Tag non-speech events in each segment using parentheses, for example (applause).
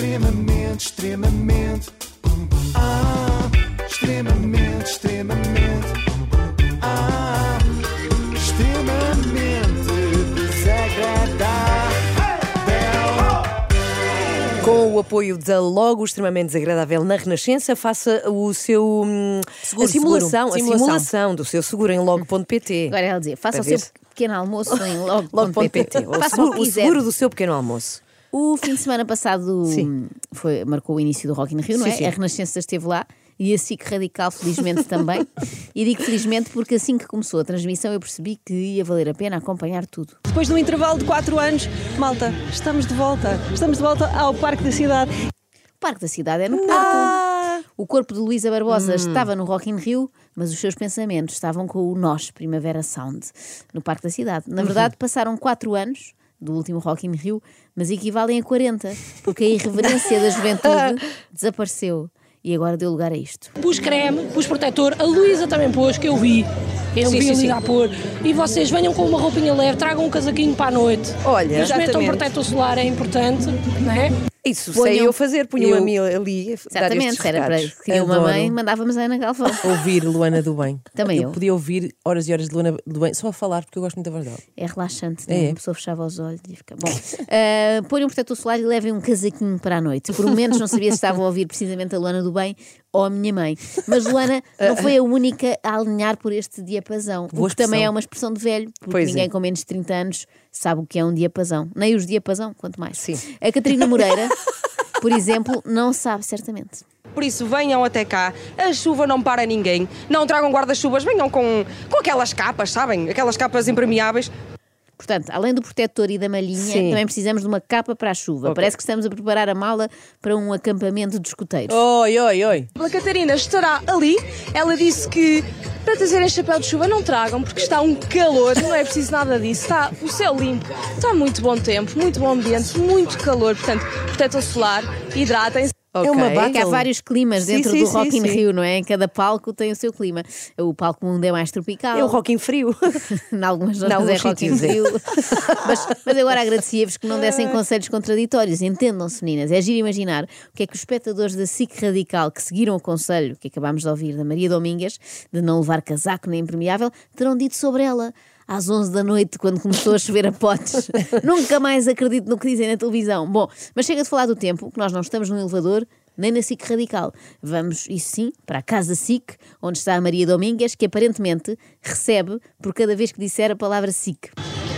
Extremamente, extremamente. Ah, extremamente, extremamente. Ah, extremamente desagradável. Com o apoio da Logo Extremamente Desagradável na Renascença, faça o seu hum, Seguro, a simulação, seguro. a Simulação. do seu seguro em logo.pt. Agora ela dizia, faça Para o seu ver pequeno almoço em logo.pt. Logo.pt. O, Faça o seguro- que o quiser. seguro do seu pequeno almoço. O fim de semana passado Sim. foi, marcou o início do Rock in Rio, não Sim, é? sim. A Renascença esteve lá e a SIC Radical, felizmente, também. E digo felizmente porque assim que começou a transmissão eu percebi que ia valer a pena acompanhar tudo. Depois de um intervalo de 4 anos, malta, estamos de volta. Estamos de volta ao Parque da Cidade. O Parque da Cidade é no Porto. Ah! O corpo de Luísa Barbosa Hum. estava no Rock in Rio, mas os seus pensamentos estavam com o Nós Primavera Sound, no Parque da Cidade. Na Uhum. verdade, passaram quatro anos do último Rock in Rio, mas equivalem a 40, porque a irreverência da juventude (laughs) desapareceu. E agora deu lugar a isto. Pus creme, pus protetor, a Luísa também pôs, que eu vi. Eu Sim, vi sim, a sim. Luísa a pôr. E vocês venham com uma roupinha leve, tragam um casaquinho para a noite. Olha, Mas metam Exatamente. protetor solar, é importante, não é? Isso Ponham- sei eu fazer, punham Eu- a mim ali. Exatamente, se era para recados. queria uma mãe, mandávamos a Ana Galvão. (laughs) Ouvir Luana do Bem. Também eu. podia ouvir horas e horas de Luana do Bem só a falar, porque eu gosto muito da voz dela. É relaxante, É, né? é. a pessoa fechava os olhos e fica. Bom, uh, ponham um protetor solar e levem um casaquinho para a noite. Por menos não sabia se estavam a ouvir precisamente a Luana do Bem ou a minha mãe. Mas Luana não foi a única a alinhar por este diapasão. Boa o que também é uma expressão de velho, porque Pois é. ninguém com menos de 30 anos sabe o que é um diapasão. Nem os diapasão, quanto mais. Sim. A Catarina Moreira, por exemplo, não sabe certamente. Por isso, venham até cá. A chuva não para ninguém. Não tragam guarda-chuvas, venham com, com aquelas capas, sabem? Aquelas capas impermeáveis. Portanto, além do protetor e da malhinha, Sim. também precisamos de uma capa para a chuva. Parece que estamos a preparar a mala para um acampamento de escuteiros. Oi, oi, oi. A Catarina estará ali. Ela disse que para trazerem chapéu de chuva não tragam, porque está um calor, não é preciso nada disso. Está o céu limpo, está muito bom tempo, muito bom ambiente, muito calor. Portanto, protetor solar, hidratem-se. Ok. É uma que há battle. vários climas Sim, dentro sim, do sim, Rock in sim. Rio, não é? Cada palco tem o seu clima. O palco mundo é mais tropical. É o rock em frio. (laughs) em algumas zonas é Rock in sítios é. Rio. (laughs) mas, mas agora agradecia-vos que não dessem conselhos contraditórios. Entendam-se, meninas. É giro imaginar o que é que os espectadores da SIC Radical que seguiram o conselho que acabámos de ouvir da Maria Domingas de não levar casaco nem impermeável terão dito sobre ela. Às 11 da noite, quando começou a chover a potes. (laughs) Nunca mais acredito no que dizem na televisão. Bom, mas chega de falar do tempo, que nós não estamos no elevador, nem na SIC Radical. Vamos, isso sim, para a Casa SIC, onde está a Maria Domingas, que aparentemente recebe por cada vez que disser a palavra SIC.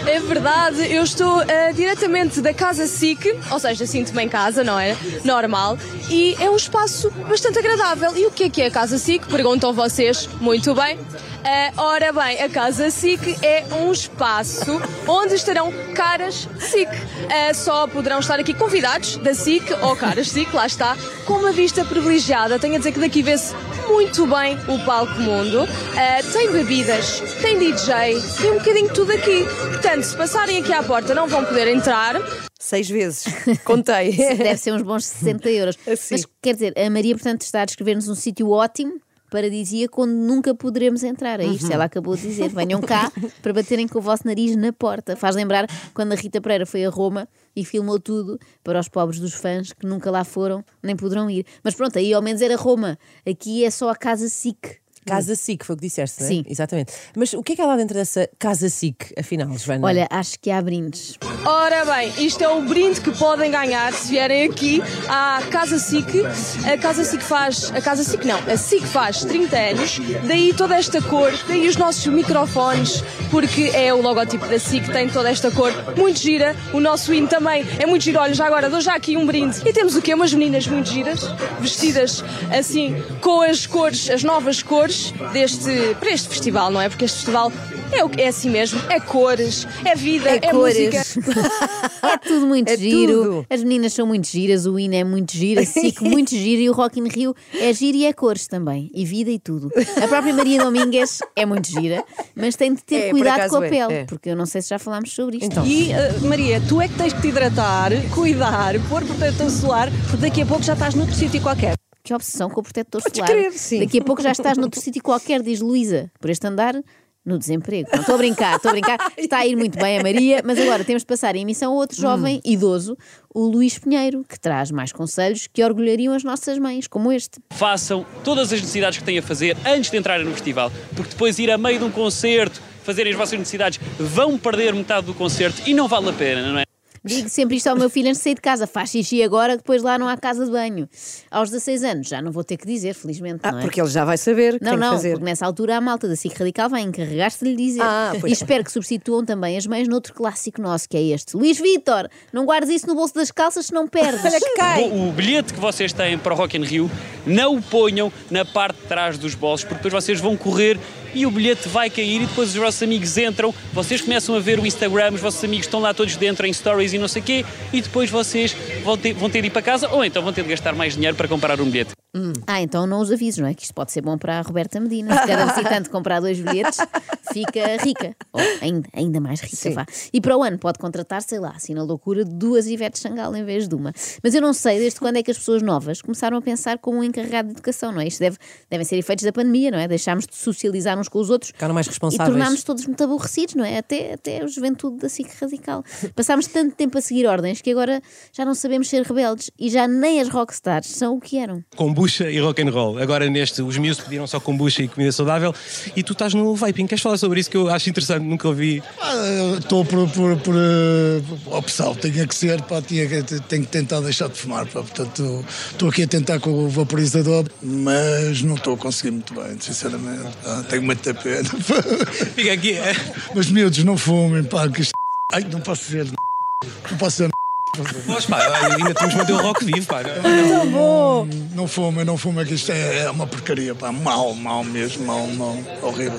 É verdade, eu estou eh, diretamente da Casa SIC, ou seja, sinto-me em casa, não é? Normal. E é um espaço bastante agradável. E o que é que é a Casa SIC? Perguntam vocês. Muito bem. Eh, ora bem, a Casa SIC é um espaço onde estarão caras SIC. Eh, só poderão estar aqui convidados da SIC ou caras SIC, lá está, com uma vista privilegiada. Tenho a dizer que daqui vê-se muito bem o Palco Mundo. Eh, tem bebidas, tem DJ, tem um bocadinho de tudo aqui. Portanto, se passarem aqui à porta não vão poder entrar. Seis vezes. Contei. (laughs) Deve ser uns bons 60 euros. (laughs) Assim. Mas quer dizer, a Maria, portanto, está a descrever-nos um sítio ótimo. Paradisíaco onde nunca poderemos entrar. É isto, Uhum. ela acabou de dizer. Venham cá (laughs) para baterem com o vosso nariz na porta. Faz lembrar quando a Rita Pereira foi a Roma e filmou tudo para os pobres dos fãs que nunca lá foram nem poderão ir. Mas pronto, aí ao menos era Roma. Aqui é só a Casa SIC. Casa SIC, foi o que disseste, não é? Sim. Exatamente. Mas o que é que há lá dentro dessa Casa SIC, afinal, Joana? Olha, acho que há brindes. Ora bem, isto é o brinde que podem ganhar se vierem aqui à Casa SIC. A Casa SIC faz. A Casa SIC não, a SIC faz 30 anos, daí toda esta cor, daí os nossos microfones, porque é o logotipo da SIC, tem toda esta cor muito gira. O nosso hino também é muito giro. Olha, já agora dou já aqui um brinde. E temos o quê? Umas meninas muito giras, vestidas assim, com as cores, as novas cores deste, para este festival, não é? Porque este festival é, o, é assim mesmo, é cores, é vida, é, cores. música. (laughs) É tudo muito É giro. tudo. As meninas são muito giras, o hino é muito giro, a (laughs) SIC muito giro e o Rock in Rio é giro e é cores também. E vida e tudo. A própria Maria Domingues é muito gira, mas tem de ter É, cuidado com a é, pele, é. porque eu não sei se já falámos sobre isto. Então. E, eh, Maria, tu é que tens que te hidratar, cuidar, pôr protetor solar, porque daqui a pouco já estás noutro sítio qualquer. Que obsessão com o protetor Podes solar. crer, sim. Daqui a pouco já estás noutro sítio qualquer, diz Luísa. Por este andar, No desemprego. Não, estou a brincar, estou a brincar. Está a ir muito bem a Maria, mas agora temos de passar em emissão a outro jovem idoso, o Luís Pinheiro, que traz mais conselhos que orgulhariam as nossas mães, como este. façam todas as necessidades que têm a fazer antes de entrarem no festival, porque depois ir a meio de um concerto, fazerem as vossas necessidades, vão perder metade do concerto e não vale a pena, não é? Digo (laughs) sempre isto ao meu filho antes de sair de casa. Faz xixi agora, depois lá não há casa de banho. Aos 16 anos já não vou ter que dizer, felizmente, Ah, é? porque ele já vai saber que Não, tem que não, fazer. porque nessa altura a malta da SIC Radical vai encarregar-se de lhe dizer. Ah, e espero que substituam também as mães noutro clássico nosso, que é este. Luís Vitor, não guardes isso no bolso das calças se não perdes. Olha que cai. O, o bilhete que vocês têm para o Rock in Rio, não o ponham na parte de trás dos bolsos, porque depois vocês vão correr e o bilhete vai cair e depois os vossos amigos entram, vocês começam a ver o Instagram, os vossos amigos estão lá todos dentro em stories e não sei o quê, e depois vocês vão ter, vão ter de ir para casa ou então vão ter de gastar mais dinheiro para comprar um bilhete. Ah, então não os avisos, não é? Que isto pode ser bom para a Roberta Medina. Se cada visitante comprar dois bilhetes, fica rica. Ou ainda, ainda mais rica, Sim. vá. E para o ano pode contratar, sei lá, assim na loucura, duas Ivete Sangal em vez de uma. Mas eu não sei desde quando é que as pessoas novas começaram a pensar como um encarregado de educação, não é? Isto deve, devem ser efeitos da pandemia, não é? Deixámos de socializar uns com os outros. Ficaram mais E responsáveis. tornámos todos muito aborrecidos, não é? Até, até a juventude da SIC radical. Passámos tanto tempo a seguir ordens que agora já não sabemos ser rebeldes e já nem as rockstars são o que eram. Kombucha e rock and roll. Agora neste, os miúdos pediram só kombucha e comida saudável e tu estás no vaping. Queres falar sobre isso que eu acho interessante, nunca ouvi. Estou por, por, por, eh, opção, tinha que ser, pá, tinha tenho que tentar deixar de fumar, pá, portanto estou aqui a tentar com o vaporizador, mas não estou a conseguir muito bem, sinceramente, pá, tenho muita pena. Fica aqui, é. Mas miúdos, não fumem, pá, que isto... Ai, não posso dizer, não posso dizer, Mas pá, ainda temos de manter o rock vivo, pá. não fumem, não fumem, que isto é, é uma porcaria, pá, mal, mal mesmo, mal, mal, horrível.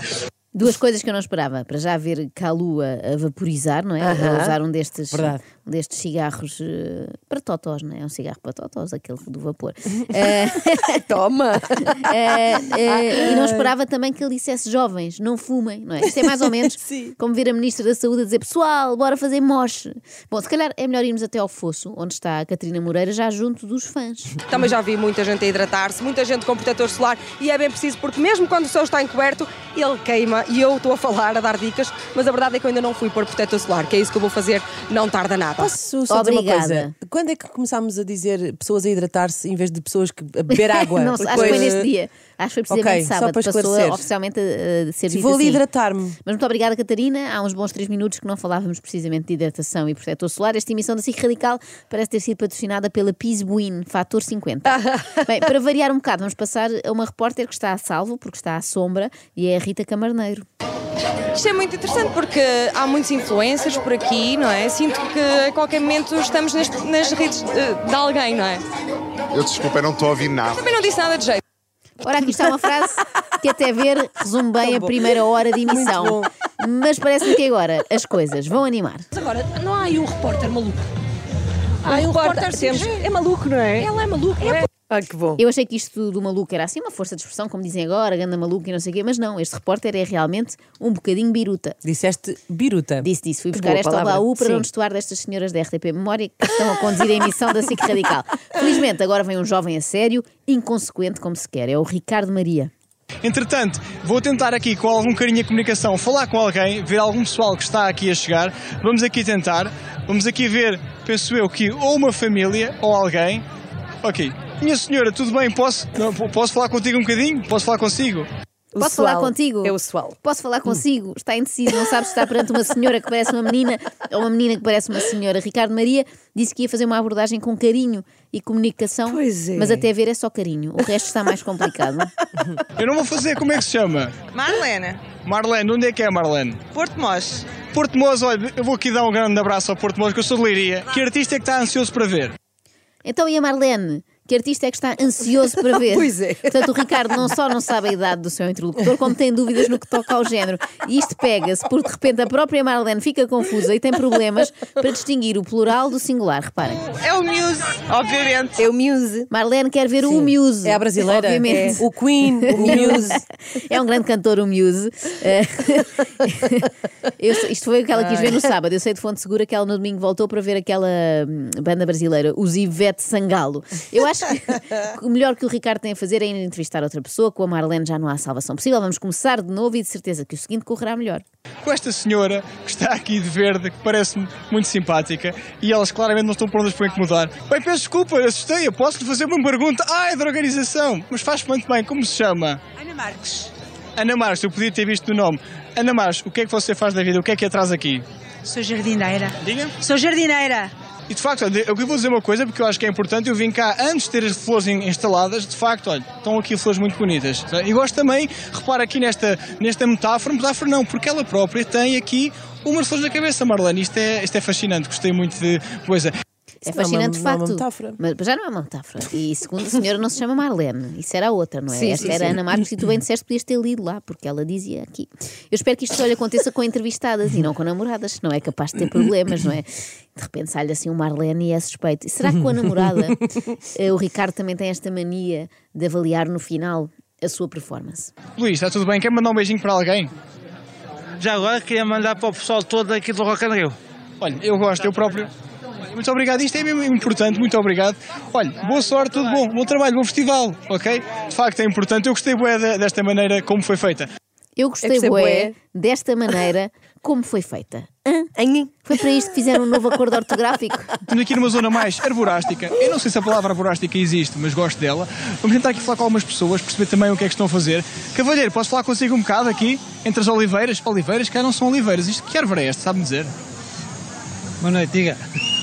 Duas coisas que eu não esperava. Para já ver Calua a vaporizar, não é? A usar um destes, Verdade. Destes cigarros eh, para totós, não é? É um cigarro para totós, aquele do vapor. (laughs) Eh, (laughs) Toma! (laughs) eh, e não esperava também que ele dissesse jovens, não fumem, não é? Isto é mais ou menos Sim. como ver a Ministra da Saúde a dizer pessoal, bora fazer moche. Bom, se calhar é melhor irmos até ao fosso, onde está a Catarina Moreira, já junto dos fãs. Também já vi muita gente a hidratar-se, muita gente com protetor solar e é bem preciso porque mesmo quando o céu está encoberto, ele queima e eu estou a falar, a dar dicas, mas a verdade é que eu ainda não fui pôr protetor solar, que é isso que eu vou fazer, não tarda nada. Posso só dizer uma Obrigada. coisa? Quando é que começámos a dizer pessoas a hidratar-se em vez de pessoas que a beber (laughs) água? não, Porque acho que foi neste dia. Acho que foi precisamente Ok, só sábado. para Passou oficialmente a, a ser vou assim. hidratar-me. Mas muito obrigada, Catarina. Há uns bons três minutos que não falávamos precisamente de hidratação e protetor solar. Esta emissão da SIC Radical parece ter sido patrocinada pela Pisbuin, fator 50. (laughs) Bem, para variar um bocado, vamos passar a uma repórter que está a salvo, porque está à sombra, e é a Rita Camarneiro. Isto é muito interessante porque há muitos influencers por aqui, não é? Sinto que a qualquer momento estamos nas, nas redes de, de alguém, não é? Eu desculpa, eu não estou a ouvir nada. Também não disse nada de jeito. Ora, aqui está uma frase que até ver resume bem a primeira hora de emissão. Mas parece-me que agora as coisas vão animar. Mas agora, não há aí um repórter maluco. Há aí um repórter Temos- sujeito. É maluco, não é? Ela é maluco, não é? Ah, que bom. Eu achei que isto do maluco era assim uma força de expressão, como dizem agora, ganda maluco e não sei o quê, mas não, este repórter é realmente um bocadinho biruta. Disseste biruta. Disse, disse, fui buscar boa esta palavra. baú para Sim. não destoar destas senhoras da RTP Memória que estão a conduzir a emissão da SIC Radical. Felizmente, agora vem um jovem a sério, inconsequente como se quer, é o Ricardo Maria. Entretanto, vou tentar aqui, com algum carinho a comunicação, falar com alguém, ver algum pessoal que está aqui a chegar. Vamos aqui tentar. Vamos aqui ver, penso eu, que ou uma família ou alguém. Ok. Minha senhora, tudo bem? Posso, não, po- posso falar contigo um bocadinho? Posso falar consigo? O Posso falar contigo? É o sual. Posso falar consigo? Está indeciso, não sabe se está perante uma senhora que parece uma menina ou uma menina que parece uma senhora. Ricardo Maria disse que ia fazer uma abordagem com carinho e comunicação, Pois é. mas até ver é só carinho. O resto está mais complicado. Eu não vou fazer, como é que se chama? Marlene, Marlene, onde é que é Marlene? Porto Mós. Porto Mós, olha, eu vou aqui dar um grande abraço ao Porto Mós, que eu sou de Leiria. Que artista é que está ansioso para ver? Então, e a Marlene? Que artista é que está ansioso para ver? (laughs) Pois é. Portanto, o Ricardo não só não sabe a idade do seu interlocutor, como tem dúvidas no que toca ao género. E isto pega-se porque de repente a própria Marlene fica confusa e tem problemas para distinguir o plural do singular. Reparem. É o Muse, obviamente. É o Muse. Marlene quer ver o Muse. É a brasileira. Obviamente. É o Queen, o (laughs) Muse. É um grande cantor, o Muse. Eh, (laughs) eu isto foi o que ela quis ver no sábado. Eu sei de fonte segura que ela no domingo voltou para ver aquela hum, banda brasileira, os Ivete Sangalo. Eu acho acho (laughs) que o melhor que o Ricardo tem a fazer é ir entrevistar outra pessoa. Com a Marlene já não há salvação possível. Vamos começar de novo e de certeza que o seguinte correrá melhor. Com esta senhora que está aqui de verde, que parece-me muito simpática, e elas claramente não estão prontas para incomodar. Bem, peço desculpa, assustei-a. Posso-lhe fazer uma pergunta? Ah, é da organização. Mas faz muito bem. Como se chama? Ana Marques. Ana Marques, eu podia ter visto o nome. Ana Marques, o que é que você faz da vida? O que é que a traz aqui? Sou jardineira. Diga? Sou jardineira. E de facto, olha, eu vou dizer uma coisa porque eu acho que é importante. Eu vim cá antes de ter as flores in- instaladas. De facto, olha, estão aqui flores muito bonitas. E gosto também, repara aqui nesta, nesta metáfora, metáfora não, porque ela própria tem aqui umas flores na cabeça, Marlene. Isto é, isto é fascinante, gostei muito de coisa. É Isso não é uma- fascinante de não é uma facto. metáfora. Mas já não é uma metáfora. E segundo a senhora não se chama Marlene. Isso era a outra, não é? Sim, Esta sim, era sim. Ana Marques e tu bem disseste que podias ter lido lá, porque ela dizia aqui. Eu espero que isto só lhe aconteça com entrevistadas e não com namoradas, não é capaz de ter problemas, não é? De repente sai-lhe assim um Marlene e é suspeito. E será que com a namorada (laughs) eh, o Ricardo também tem esta mania de avaliar no final a sua performance? Luís, está tudo bem? Quer mandar um beijinho para alguém? Já agora queria mandar para o pessoal todo aqui do Rock in Rio. Olha, eu gosto, eu próprio. Muito obrigado, isto é mesmo importante, muito obrigado. Olha, boa sorte, tudo bom, bom trabalho, bom festival, ok? De facto é importante, eu gostei bué de- desta maneira como foi feita. Eu gostei, Eu gostei bué, bué. desta maneira como foi feita. Hã? Foi para isto que fizeram um novo acordo ortográfico. Estamos aqui numa zona mais arborástica. Eu não sei se a palavra arborástica existe, mas gosto dela. Vamos tentar aqui falar com algumas pessoas, perceber também o que é que estão a fazer. Cavalheiro, posso falar consigo um bocado aqui, entre as oliveiras? Oliveiras, que não são oliveiras. Isto, que árvore é esta, sabe-me dizer? Boa noite, diga.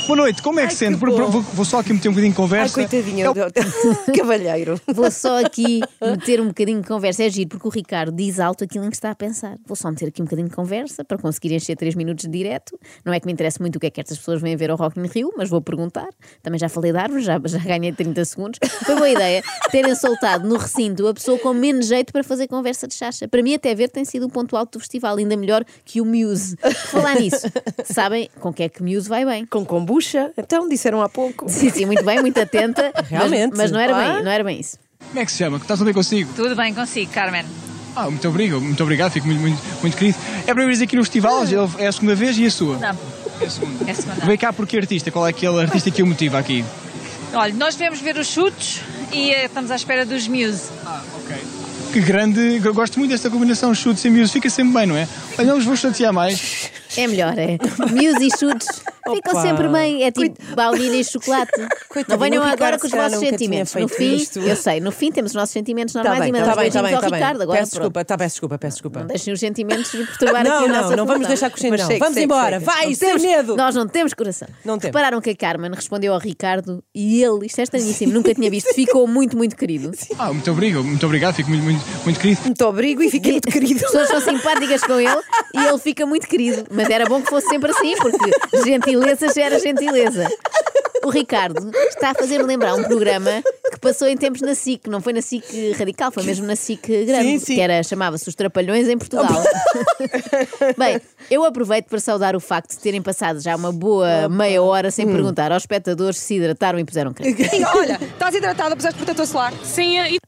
Boa noite, como é que sente? Por- por- Vou, vou só aqui meter um bocadinho de Ai, conversa. coitadinho, (laughs) cavalheiro. Vou só aqui meter um bocadinho de conversa. É giro, porque o Ricardo diz alto aquilo em que está a pensar. Vou só meter aqui um bocadinho de conversa para conseguir encher 3 minutos de direto. Não é que me interessa muito o que é que estas pessoas vêm ver ao Rock in Rio, mas vou perguntar. Também já falei de árvores, já, já ganhei 30 segundos. Foi boa ideia terem soltado no recinto a pessoa com menos jeito para fazer conversa de chacha. Para mim, até ver, tem sido o ponto alto do festival, ainda melhor que o Muse. Falar nisso, sabem com que é que Muse vai bem? Com kombucha? Então, disseram há pouco. Sim, sim, muito bem, muito atenta. (laughs) mas- Realmente. Mas, não, era Ah. bem, não era bem isso. Como é que se chama? Está tudo bem consigo? Tudo bem consigo, Carmen? Ah, muito obrigado, muito obrigado, fico muito, muito, muito querido. É a primeira vez aqui no festival, é a segunda vez e a sua? Não. É a segunda. É a segunda. Vem cá porque artista, qual é aquele artista que o motiva aqui? Olha, nós viemos ver os chutes e eh, estamos à espera dos Muse. Que grande, eu gosto muito desta combinação chutes e music, fica sempre bem, não é? Olha, não vos vou chatear mais. É melhor, é. Muse e chutes ficam Opa. sempre bem. É tipo baunilha e chocolate. (laughs) não venham agora com os vossos sentimentos. No fim, isto. eu sei, no fim temos os nossos sentimentos Tá normais bem, e tá mandamos bem, tá bem, ao tá bem. Ricardo. Agora Peço pronto. desculpa, tá, peço desculpa, peço desculpa. Não deixem os sentimentos perturbar Não, aqui a não, nossa não vamos função. deixar com o cheiro, Mas não. Vamos segue, embora, segue. vai, Não sem temos- medo. Nós não temos coração. Não temos. Repararam que a Carmen respondeu ao Ricardo e ele, isto é estranhíssimo, (laughs) nunca tinha visto, ficou muito, muito querido. Ah, muito obrigado, muito obrigado, fico muito, muito, muito querido. Muito obrigo e fiquei muito querido. As pessoas são simpáticas com ele e ele fica muito querido. Mas era bom que fosse sempre assim, porque (laughs) gentileza gera gentileza. O Ricardo está a fazer-me lembrar um programa que passou em tempos na SIC, não foi na SIC radical, foi mesmo na SIC grande, Sim, sim. que era, chamava-se Os Trapalhões em Portugal. (laughs) Bem, eu aproveito para saudar o facto de terem passado já uma boa meia hora sem perguntar aos espectadores se hidrataram e puseram creme. Sim, olha, estás hidratada, puseste protetor solar? Sim, e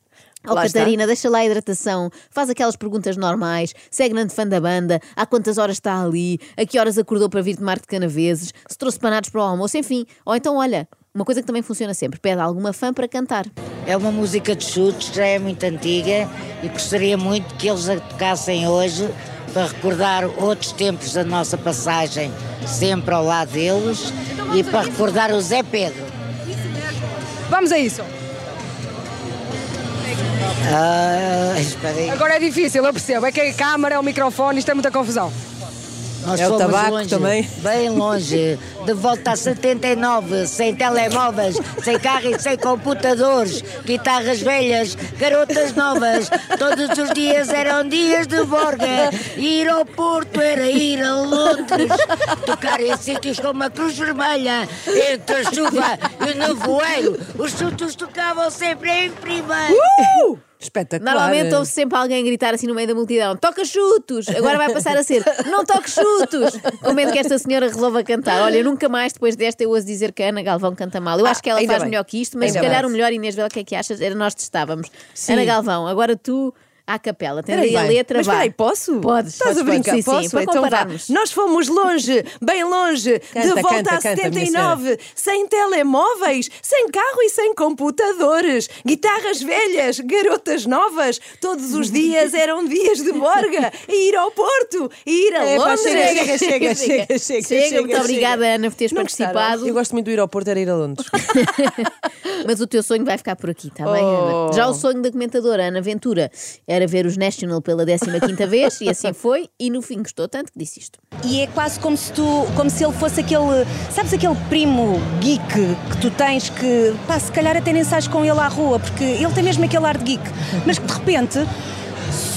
Oh, Lá está. Catarina, deixa lá a hidratação, faz aquelas perguntas normais, segue grande fã da banda, há quantas horas está ali, a que horas acordou para vir tomar de canaveses, se trouxe panados para o almoço, enfim. Ou então, olha, uma coisa que também funciona sempre, pede alguma fã para cantar. É uma música de chutes, já é muito antiga e gostaria muito que eles a tocassem hoje para recordar outros tempos da nossa passagem sempre ao lado deles e para recordar o Zé Pedro. Vamos a isso. Ah. Agora é difícil, eu percebo. É que a câmara, o microfone, isto é muita confusão. Nós É o fomos tabaco longe, também. (laughs) Bem longe, de volta a 79, sem telemóveis, sem carro e sem computadores, guitarras velhas, garotas novas, todos os dias eram dias de borga, ir ao Porto era ir a Londres, tocar em sítios como a Cruz Vermelha, entre a chuva e o nevoeiro, os chutos tocavam sempre em primeiro. Uh! Espetacular. Normalmente ouve sempre alguém gritar assim no meio da multidão: toca chutos! Agora vai passar a ser: não toque chutos! Com medo que esta senhora resolva cantar. Olha, nunca mais depois desta eu ouço dizer que a Ana Galvão canta mal. Eu acho que ela faz bem. melhor que isto, mas Ainda se calhar bem. o melhor, Inês, o que é que achas, era nós testávamos. Sim. Ana Galvão, agora tu à capela. Peraí, aí a letra, mas vá. peraí, posso? Podes, Estás podes, a brincar? Sim, posso? sim, para então vá. compararmos. Nós fomos longe, bem longe, Canta, de volta canta, a canta, minha 79, sem telemóveis, sem carro e sem computadores, guitarras velhas, garotas novas, todos os dias eram dias de borga, e ir ao Porto, e ir a É, pá, Londres. chega, chega, chega, chega, chega, chega, muito obrigada, Ana, por teres Não participado. Eu gosto muito do ir ao Porto, era ir a Londres. (laughs) Mas o teu sonho vai ficar por aqui, está bem, Oh. Ana? Já o sonho da comentadora Ana Ventura era ver os National pela 15 vez, e assim foi, e no fim gostou tanto que disse isto. E é quase como se tu, como se ele fosse aquele, sabes aquele primo geek que tu tens que, pá, se calhar até nem sais com ele à rua, porque ele tem mesmo aquele ar de geek, mas que de repente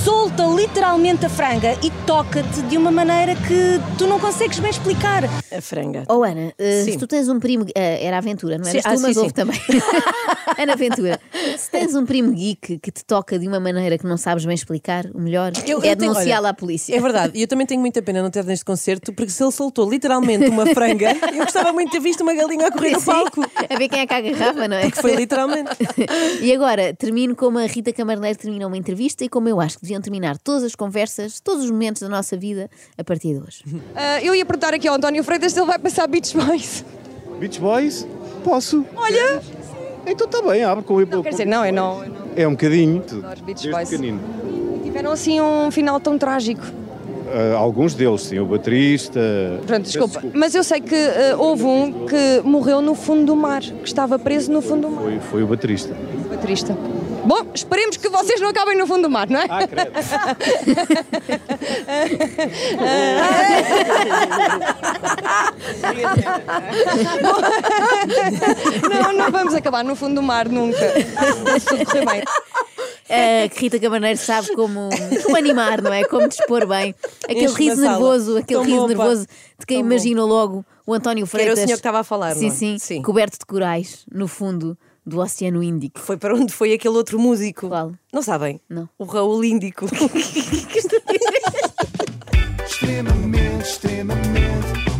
solta literalmente a franga e toca-te de uma maneira que tu não consegues bem explicar. A franga. Oh Ana, Sim. se tu tens um primo, eh, era aventura, não Sim, tu, ah, mas sim, houve sim. também. (laughs) Ana Ventura, se tens um primo geek que te toca de uma maneira que não sabes bem explicar, o melhor Eu- é olha, à polícia. É verdade, e eu também tenho muita pena não ter neste concerto, porque se ele soltou literalmente uma franga, (laughs) eu gostava muito de ter visto uma galinha a correr no palco. A ver quem é que agarrava, não é? Porque foi literalmente. E agora, termino como a Rita Camarneiro termina uma entrevista e como eu acho que deviam terminar todas as conversas, todos os momentos da nossa vida, a partir de hoje. Ah, eu ia perguntar aqui ao António Freitas se ele vai passar Beach Boys. Beach Boys? Posso. Olha! Então está bem, abre com Não, quer dizer, não, é não. É um bocadinho. Adoro Beach Boys. pequenino. Tiveram assim um final tão trágico. Ah, alguns deles, sim. O baterista. Pronto, desculpa. Mas eu sei que ah, houve um que morreu no fundo do mar, que estava preso no fundo do mar. Foi, foi o baterista. Baterista. Bom, esperemos que vocês não acabem no fundo do mar, não é? Ah, credo. não, não vamos acabar no fundo do mar nunca. Tudo correr bem. A Rita Camarneiro sabe como, como animar, não é? Como dispor bem. Aquele Enche riso nervoso, aquele Tão riso bom, nervoso de quem Tão bom. imagina logo o António Que era o Freitas. senhor que estava a falar, Sim, não é? sim, coberto de corais, no fundo do Oceano Índico. Foi para onde foi aquele outro músico? Qual? Não sabem? Não. O Raul Índico. (laughs) Extremamente, extremamente.